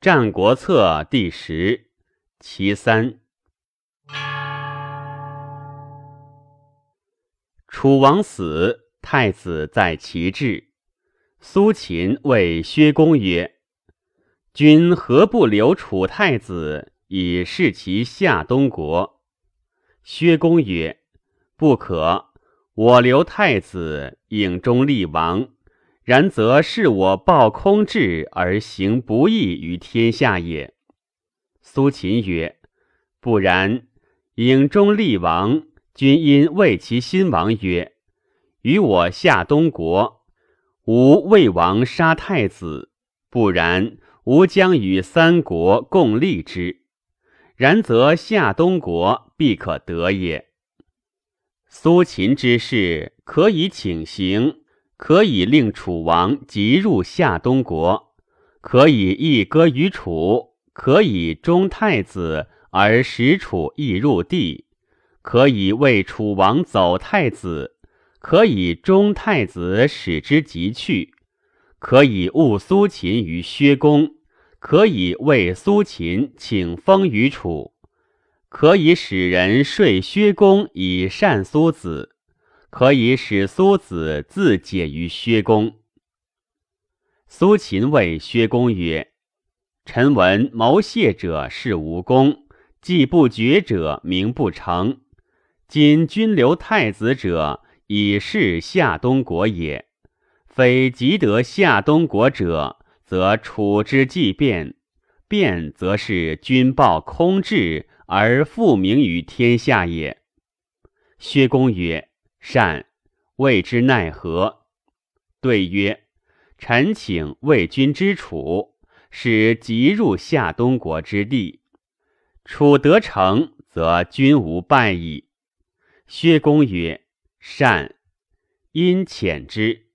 战国策》第十，其三。楚王死，太子在其治。苏秦谓薛公曰：“君何不留楚太子，以示其夏东国？”薛公曰：“不可。我留太子，影中立王，然则是我抱空志而行不义于天下也。”苏秦曰：“不然，影中立王。”君因谓其新王曰：“与我夏东国，吾魏王杀太子，不然，吾将与三国共立之。然则夏东国必可得也。”苏秦之事，可以请行，可以令楚王即入夏东国，可以一割于楚，可以忠太子而使楚亦入地。可以为楚王走太子，可以忠太子使之即去，可以误苏秦于薛公，可以为苏秦请封于楚，可以使人说薛公以善苏子，可以使苏子自解于薛公。苏秦谓薛公曰：“臣闻谋谢者是无功，计不决者名不成。”今君留太子者，以示夏东国也。非即得夏东国者，则楚之既变，变则是君报空志而复名于天下也。薛公曰：“善。”谓之奈何？对曰：“臣请魏君之楚，使即入夏东国之地。楚得成，则君无败矣。”薛公曰：“善。”因遣之。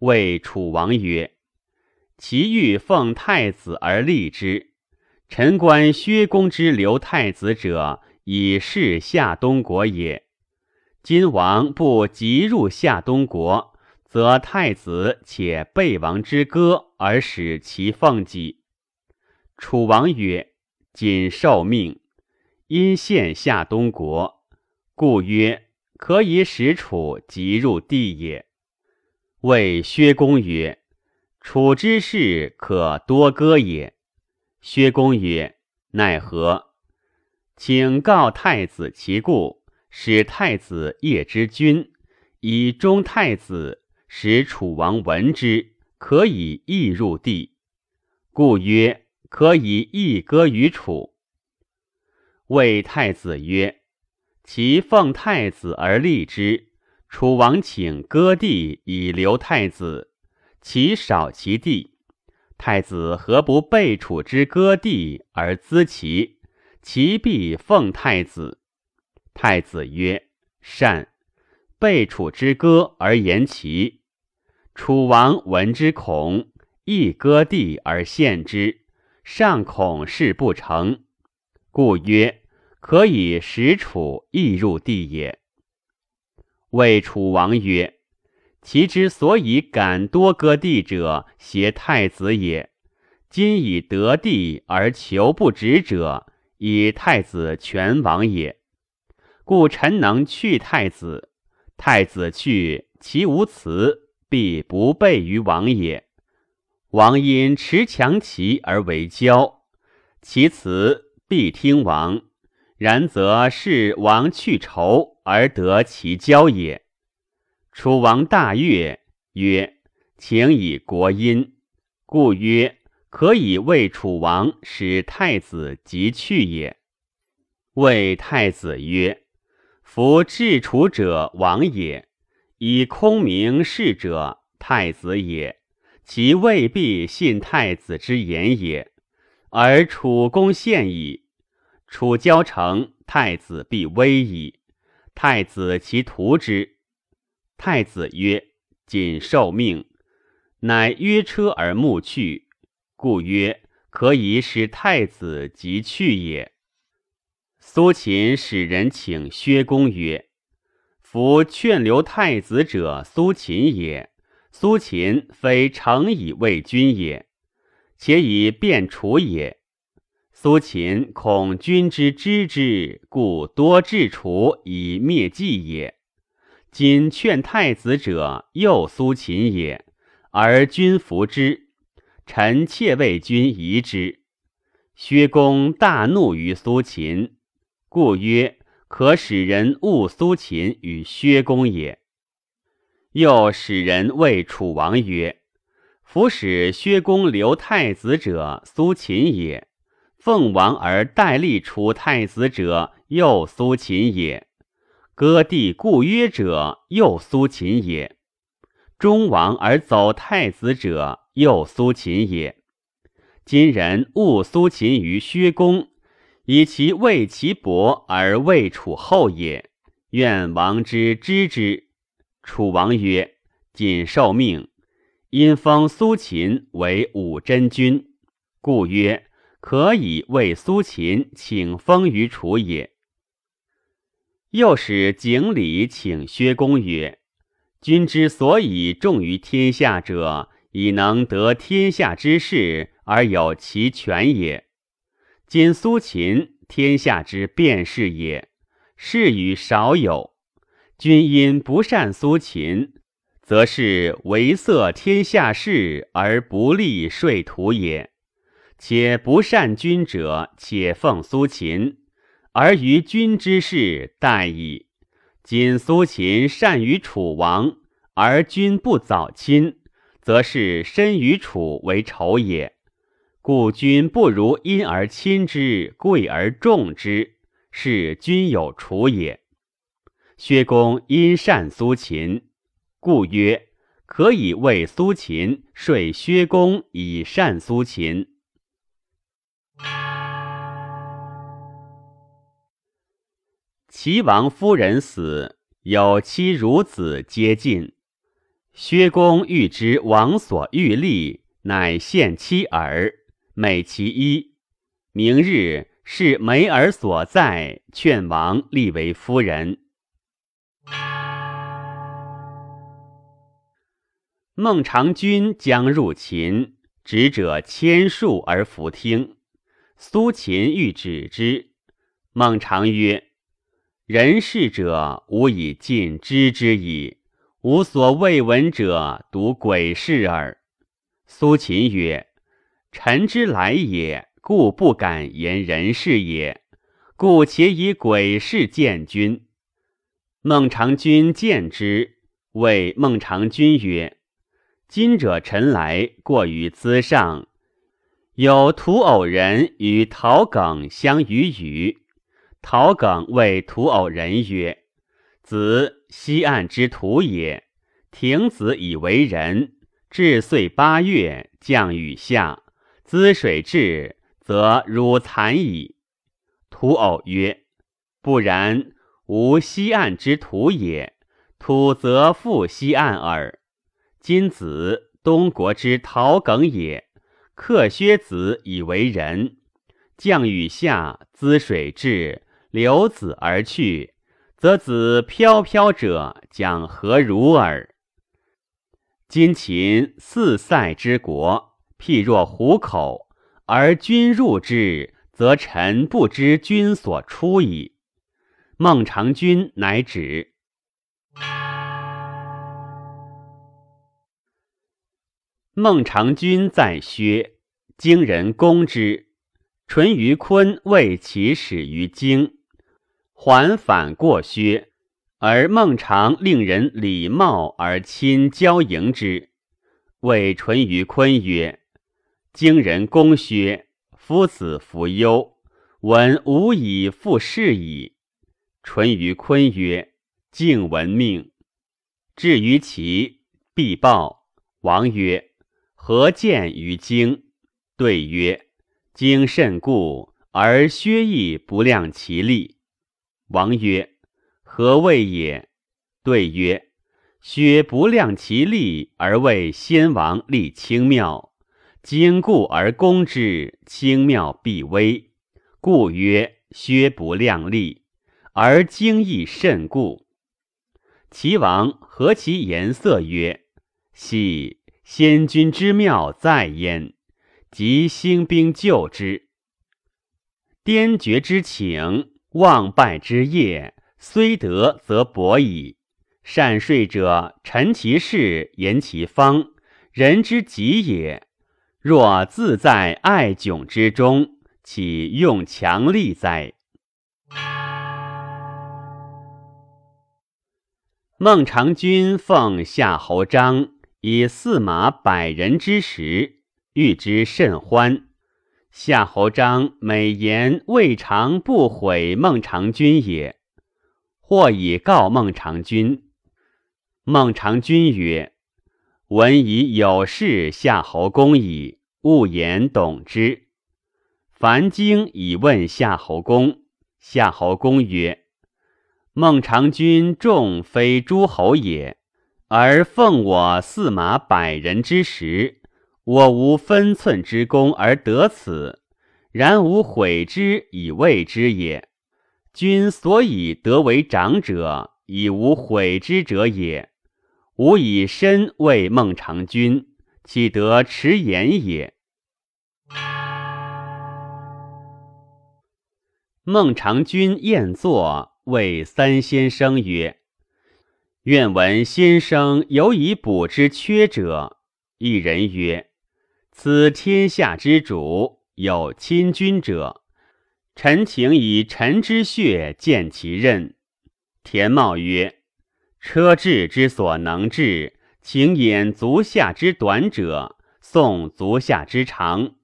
谓楚王曰：“其欲奉太子而立之。臣观薛公之留太子者，以示夏东国也。今王不急入夏东国，则太子且背王之歌而使其奉己。”楚王曰：“谨受命。”因献夏东国。故曰：可以使楚急入地也。谓薛公曰：“楚之事可多歌也。”薛公曰：“奈何？请告太子其故，使太子夜之君，以忠太子，使楚王闻之，可以易入地。故曰：可以易歌于楚。”谓太子曰。其奉太子而立之，楚王请割地以留太子，其少其地，太子何不备楚之割地而资其？其必奉太子。太子曰：“善。”备楚之歌而言其。楚王闻之恐，亦割地而献之，尚恐事不成，故曰。可以使楚亦入地也。谓楚王曰：“其之所以敢多割地者，挟太子也。今以得地而求不止者，以太子全亡也。故臣能去太子，太子去，其无辞，必不备于王也。王因持强齐而为骄，其辞必听王。”然则是王去仇而得其交也。楚王大悦，曰：“请以国因。”故曰：“可以为楚王使太子即去也。”谓太子曰：“夫治楚者王也，以空名事者太子也。其未必信太子之言也。而楚公献矣。”楚交成，太子必危矣。太子其图之。太子曰：“谨受命。”乃约车而暮去。故曰：“可以使太子即去也。”苏秦使人请薛公曰：“夫劝留太子者，苏秦也。苏秦非诚以为君也。且以便楚也。苏秦恐君之知之，故多治楚以灭迹也。今劝太子者，又苏秦也，而君服之。臣妾为君疑之。薛公大怒于苏秦，故曰：可使人误苏秦与薛公也。又使人谓楚王曰：夫使薛公留太子者，苏秦也。奉王而代立楚太子者，又苏秦也；割地故约者，又苏秦也；中王而走太子者，又苏秦也。今人误苏秦于薛公，以其为其伯而为楚后也。愿王之知之。楚王曰：“谨受命，因封苏秦为武真君，故曰。”可以为苏秦请封于楚也。又使景礼请薛公曰：“君之所以重于天下者，以能得天下之事而有其权也。今苏秦天下之变事也，是与少有。君因不善苏秦，则是为色天下事而不利说图也。”且不善君者，且奉苏秦，而于君之事待矣。今苏秦善于楚王，而君不早亲，则是身与楚为仇也。故君不如因而亲之，贵而重之，是君有楚也。薛公因善苏秦，故曰可以为苏秦，说薛公以善苏秦。齐王夫人死，有妻孺子皆尽。薛公欲知王所欲立，乃献妻儿，美其一。明日是梅儿所在，劝王立为夫人。孟尝君将入秦，执者千数而弗听。苏秦欲止之，孟尝曰。人事者，吾以尽知之矣。吾所未闻者，独鬼事耳。苏秦曰：“臣之来也，故不敢言人事也。故且以鬼事见君。”孟尝君见之，谓孟尝君曰：“今者臣来过于资上，有屠偶人与陶耿相与语。”陶耿谓屠偶人曰：“子西岸之土也。亭子以为人，至岁八月，降雨下，滋水至，则汝残矣。”土偶曰：“不然，吾西岸之徒也。土则复西岸耳。今子东国之陶耿也，克薛子以为人，降雨下，滋水至。”流子而去，则子飘飘者将何如耳？今秦四塞之国，譬若虎口，而君入之，则臣不知君所出矣。孟尝君乃止。孟尝君在薛，经人攻之，淳于髡为其始于荆。还反过薛，而孟尝令人礼貌而亲交迎之，谓淳于髡曰：“荆人攻薛，夫子弗忧，闻吾以复事矣。”淳于髡曰：“敬闻命。”至于齐，必报。王曰：“何见于荆？”对曰：“荆甚固，而薛亦不量其力。”王曰：“何谓也？”对曰：“薛不量其力而为先王立清庙，坚固而攻之，轻妙必危，故曰薛不量力，而精亦甚固。”齐王何其颜色？曰：“系先君之妙在焉。即兴兵救之。颠绝之情，忘败之业，虽得则薄矣。善睡者，陈其事，言其方，人之极也。若自在爱窘之中，岂用强力哉？孟尝君奉夏侯章以驷马百人之时，遇之甚欢。夏侯章美言未尝不悔孟尝君也。或以告孟尝君。孟尝君曰：“闻已有事夏侯公矣，勿言懂之。”樊经以问夏侯公，夏侯公曰。孟尝君众非诸侯也，而奉我驷马百人之时，我无分寸之功而得此，然吾悔之以谓之也。君所以得为长者，以无悔之者也。吾以身为孟尝君，岂得迟言也？孟尝君宴坐。谓三先生曰：“愿闻先生有以补之缺者。”一人曰：“此天下之主有亲君者，臣请以臣之血见其任。”田茂曰：“车治之所能治，请掩足下之短者，送足下之长。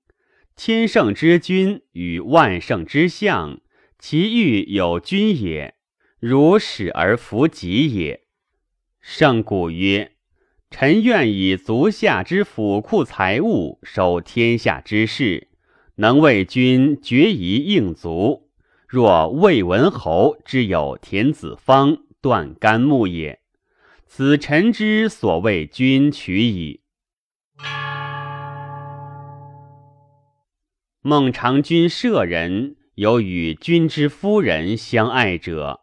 千乘之君与万乘之相。”其欲有君也，如使而弗己也。圣古曰：“臣愿以足下之府库财物守天下之事，能为君决疑应足。若魏文侯之有田子方、断干木也，此臣之所谓君取矣。”孟尝君舍人。有与君之夫人相爱者，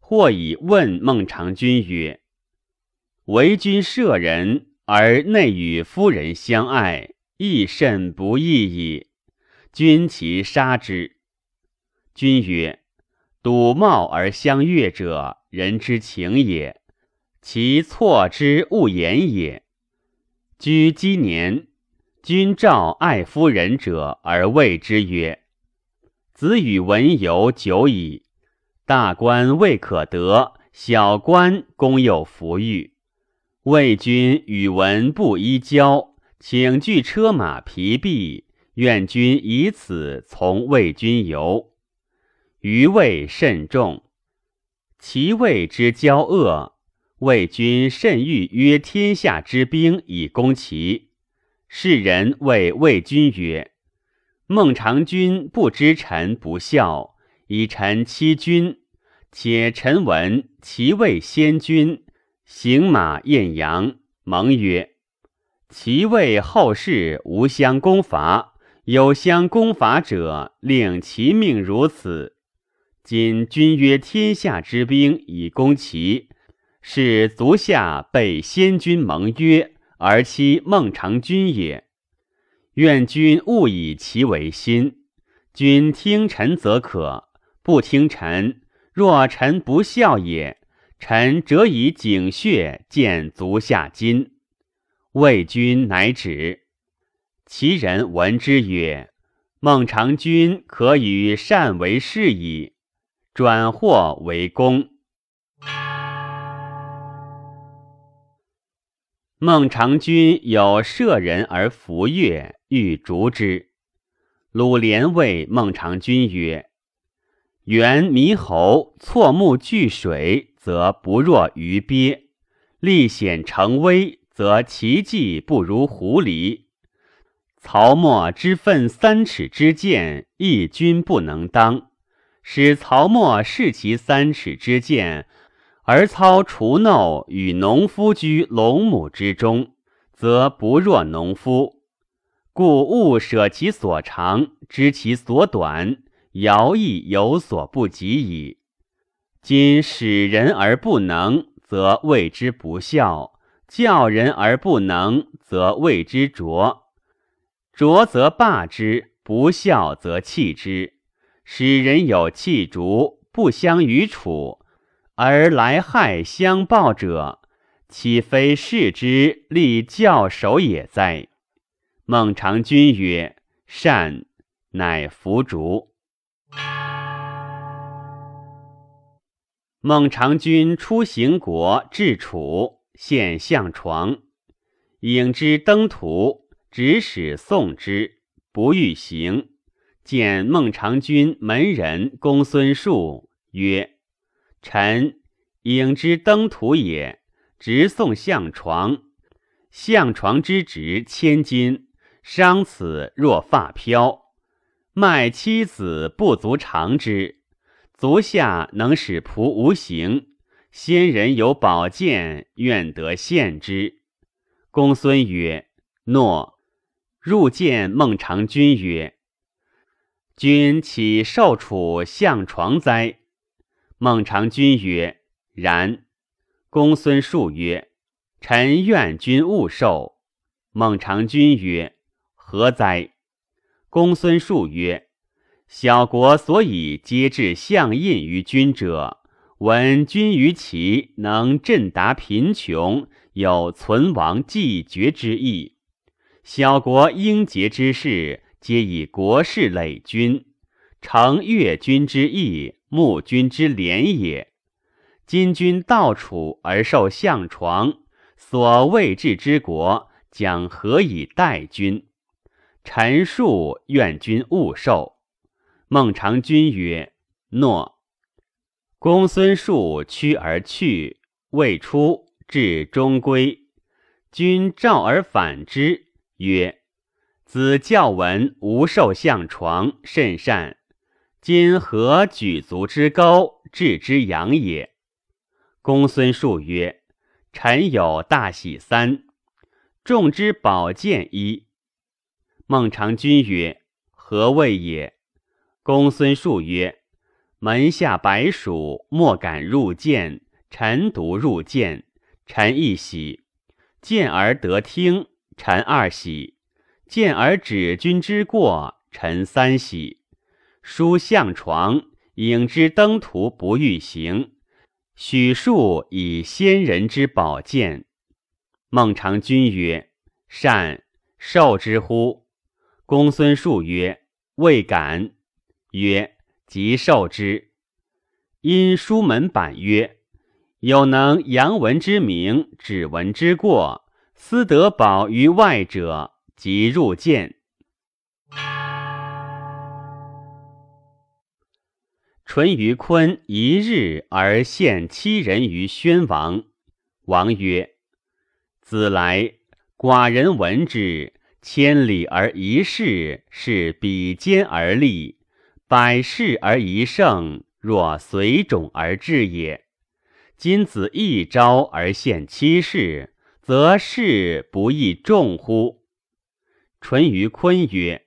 或以问孟尝君曰：“为君舍人而内与夫人相爱，亦甚不义矣。君其杀之。”君曰：“睹貌而相悦者，人之情也；其错之，勿言也。居积年，君召爱夫人者，而谓之曰。”子与文游久矣，大官未可得，小官公有福裕。魏君与文不依交，请具车马疲弊，愿君以此从魏君游。余魏甚众，其魏之交恶，魏君甚欲约天下之兵以攻齐。世人谓魏君曰。孟尝君不知臣不孝，以臣欺君。且臣闻其谓先君，行马晏阳，蒙曰：“其谓后世无相攻伐，有相攻伐者，令其命如此。今君约天下之兵以攻齐，是足下被先君盟约而欺孟尝君也。”愿君勿以其为心。君听臣则可，不听臣，若臣不孝也，臣则以井穴见足下金。魏君乃止。其人闻之曰：“孟尝君可与善为事矣。”转祸为公。孟尝君有舍人而弗悦。欲逐之，鲁连谓孟尝君曰：“原猕猴错目聚水，则不若鱼鳖；历险成危，则其技不如狐狸。曹沫之奋三尺之剑，一君不能当；使曹沫视其三尺之剑，而操除耨与农夫居龙母之中，则不若农夫。”故勿舍其所长，知其所短，尧亦有所不及矣。今使人而不能，则谓之不孝；教人而不能，则谓之拙。拙则罢之，不孝则弃之。使人有弃逐，不相与处，而来害相报者，岂非士之立教首也哉？孟尝君曰：“善。”乃服逐。孟尝君出行国，至楚，献相床，引之登途，指使送之，不欲行。见孟尝君门人公孙述曰：“臣引之登徒也，直送相床。相床之值千金，伤此若发飘。卖妻子不足偿之。”足下能使仆无形，先人有宝剑，愿得献之。公孙曰：“诺。”入见孟尝君曰：“君岂受楚相床哉？”孟尝君曰：“然。”公孙述曰：“臣愿君勿受。”孟尝君曰：“何哉？”公孙述曰：小国所以皆置相印于君者，闻君于其能振达贫穷，有存亡继绝之意。小国应节之事，皆以国事累君，承越君之意，慕君之廉也。今君到楚而受相床，所未治之国，将何以待君？臣述愿君勿受。孟尝君曰：“诺。”公孙述趋而去，未出，至中归。君召而反之，曰：“子教闻无受相床，甚善。今何举足之高，置之阳也？”公孙述曰：“臣有大喜三，众之宝剑一。”孟尝君曰：“何谓也？”公孙述曰：“门下白鼠莫敢入见，臣独入见，臣一喜；见而得听，臣二喜；见而止君之过，臣三喜。书相床，引之登途不欲行，许庶以先人之宝剑。”孟尝君曰：“善，受之乎？”公孙述曰：“未敢。”曰：“即受之。”因书门板曰：“有能扬文之名，指文之过，思得宝于外者，即入见。”淳于髡一日而献七人于宣王。王曰：“子来，寡人闻之，千里而一士，是比肩而立。”百世而一胜，若随种而至也。今子一朝而献七世，则事不亦众乎？淳于髡曰：“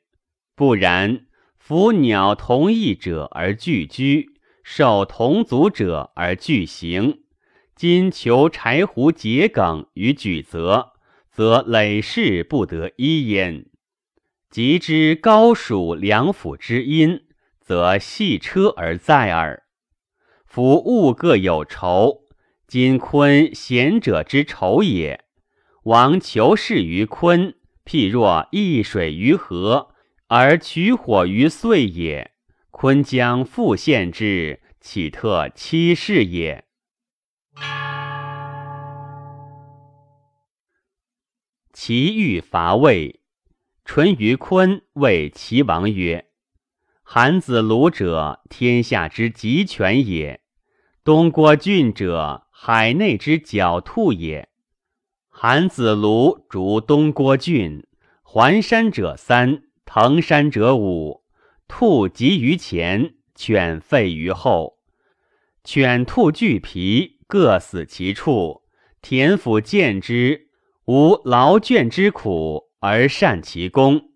不然。夫鸟同翼者而俱居，兽同足者而俱行。今求柴胡桔梗于举则，则累世不得一焉。及之高属两府之阴。”则系车而在耳。夫物各有仇，今坤贤者之仇也。王求事于坤，譬若易水于河，而取火于岁也。坤将复献之，岂特欺世也？齐欲伐魏，淳于髡谓齐王曰。韩子鲁者，天下之极权也；东郭郡者，海内之狡兔也。韩子鲁逐东郭郡，环山者三，腾山者五。兔急于前，犬吠于后。犬兔俱疲，各死其处。田府见之，无劳倦之苦，而善其功。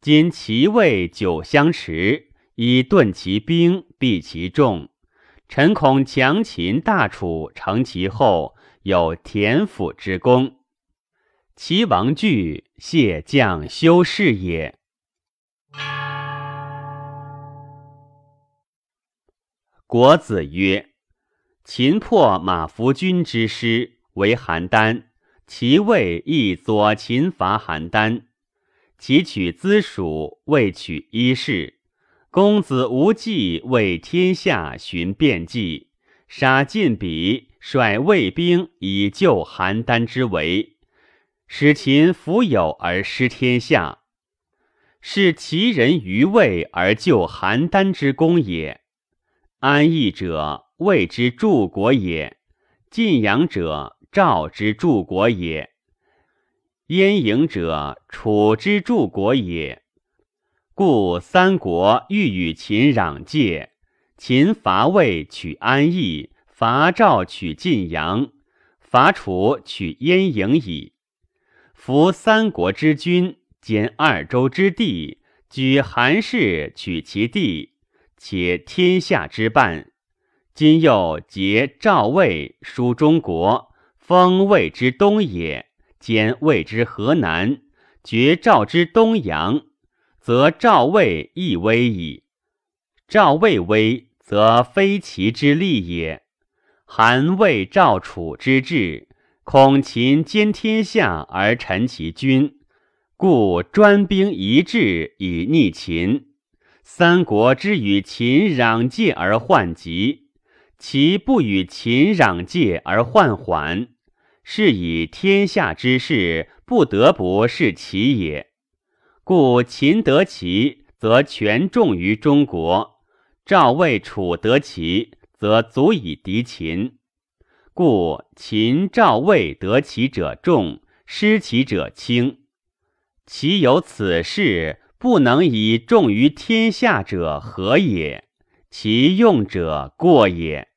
今其位久相持，以顿其兵，避其众。臣恐强秦大楚成其后，有田府之功。齐王惧，谢将修士也。国子曰：“秦破马服君之师，为邯郸，其魏亦左秦伐邯郸。其取资蜀，未取伊势。公子无忌为天下寻变计，杀晋鄙，率魏兵以救邯郸之围，使秦弗有而失天下，是其人于魏而救邯郸之功也。”安邑者，魏之助国也；晋阳者，赵之助国也；燕营者，楚之助国也。故三国欲与秦壤界，秦伐魏取安邑，伐赵取晋阳，伐楚取燕营矣。夫三国之君，兼二州之地，举韩氏取其地。且天下之半，今又结赵魏，书中国，封魏之东也，兼魏之河南，绝赵之东阳，则赵魏亦危矣。赵魏危，则非其之利也。韩魏赵楚之志，恐秦兼天下而臣其君，故专兵一致以逆秦。三国之与秦壤界而患急，其不与秦壤界而患缓，是以天下之事不得不是其也。故秦得其，则权重于中国；赵魏楚得其，则足以敌秦。故秦赵魏得其者众，失其者轻。其有此事。不能以重于天下者何也？其用者过也。